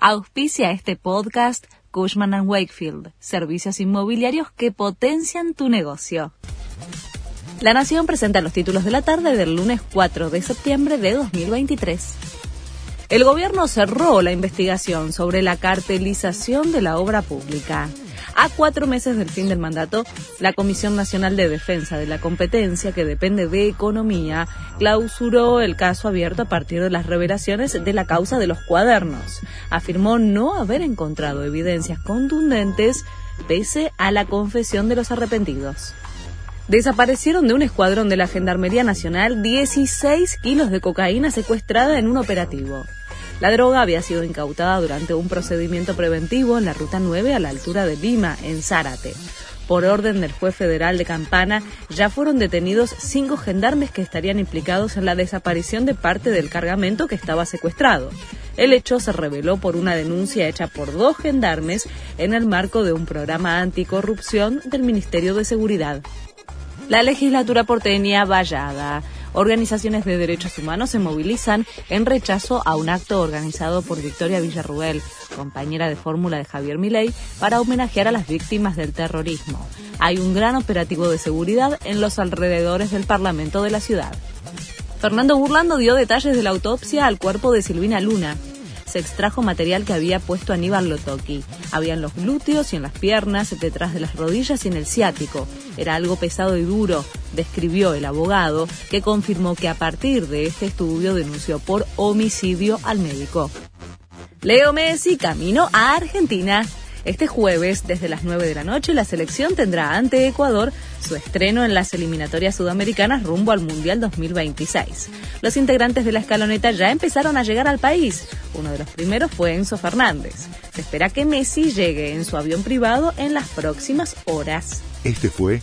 Auspicia este podcast Cushman ⁇ Wakefield, servicios inmobiliarios que potencian tu negocio. La Nación presenta los títulos de la tarde del lunes 4 de septiembre de 2023. El gobierno cerró la investigación sobre la cartelización de la obra pública. A cuatro meses del fin del mandato, la Comisión Nacional de Defensa de la Competencia, que depende de Economía, clausuró el caso abierto a partir de las revelaciones de la causa de los cuadernos. Afirmó no haber encontrado evidencias contundentes pese a la confesión de los arrepentidos. Desaparecieron de un escuadrón de la Gendarmería Nacional 16 kilos de cocaína secuestrada en un operativo. La droga había sido incautada durante un procedimiento preventivo en la Ruta 9 a la altura de Lima, en Zárate. Por orden del juez federal de Campana, ya fueron detenidos cinco gendarmes que estarían implicados en la desaparición de parte del cargamento que estaba secuestrado. El hecho se reveló por una denuncia hecha por dos gendarmes en el marco de un programa anticorrupción del Ministerio de Seguridad. La legislatura porteña vallada organizaciones de derechos humanos se movilizan en rechazo a un acto organizado por Victoria Villarruel, compañera de fórmula de Javier Milei, para homenajear a las víctimas del terrorismo. Hay un gran operativo de seguridad en los alrededores del Parlamento de la ciudad. Fernando Burlando dio detalles de la autopsia al cuerpo de Silvina Luna, se extrajo material que había puesto Aníbal Lotoki. Había en los glúteos y en las piernas, detrás de las rodillas y en el ciático. Era algo pesado y duro, describió el abogado, que confirmó que a partir de este estudio denunció por homicidio al médico. Leo Messi camino a Argentina. Este jueves, desde las 9 de la noche, la selección tendrá ante Ecuador su estreno en las eliminatorias sudamericanas rumbo al Mundial 2026. Los integrantes de la escaloneta ya empezaron a llegar al país. Uno de los primeros fue Enzo Fernández. Se espera que Messi llegue en su avión privado en las próximas horas. Este fue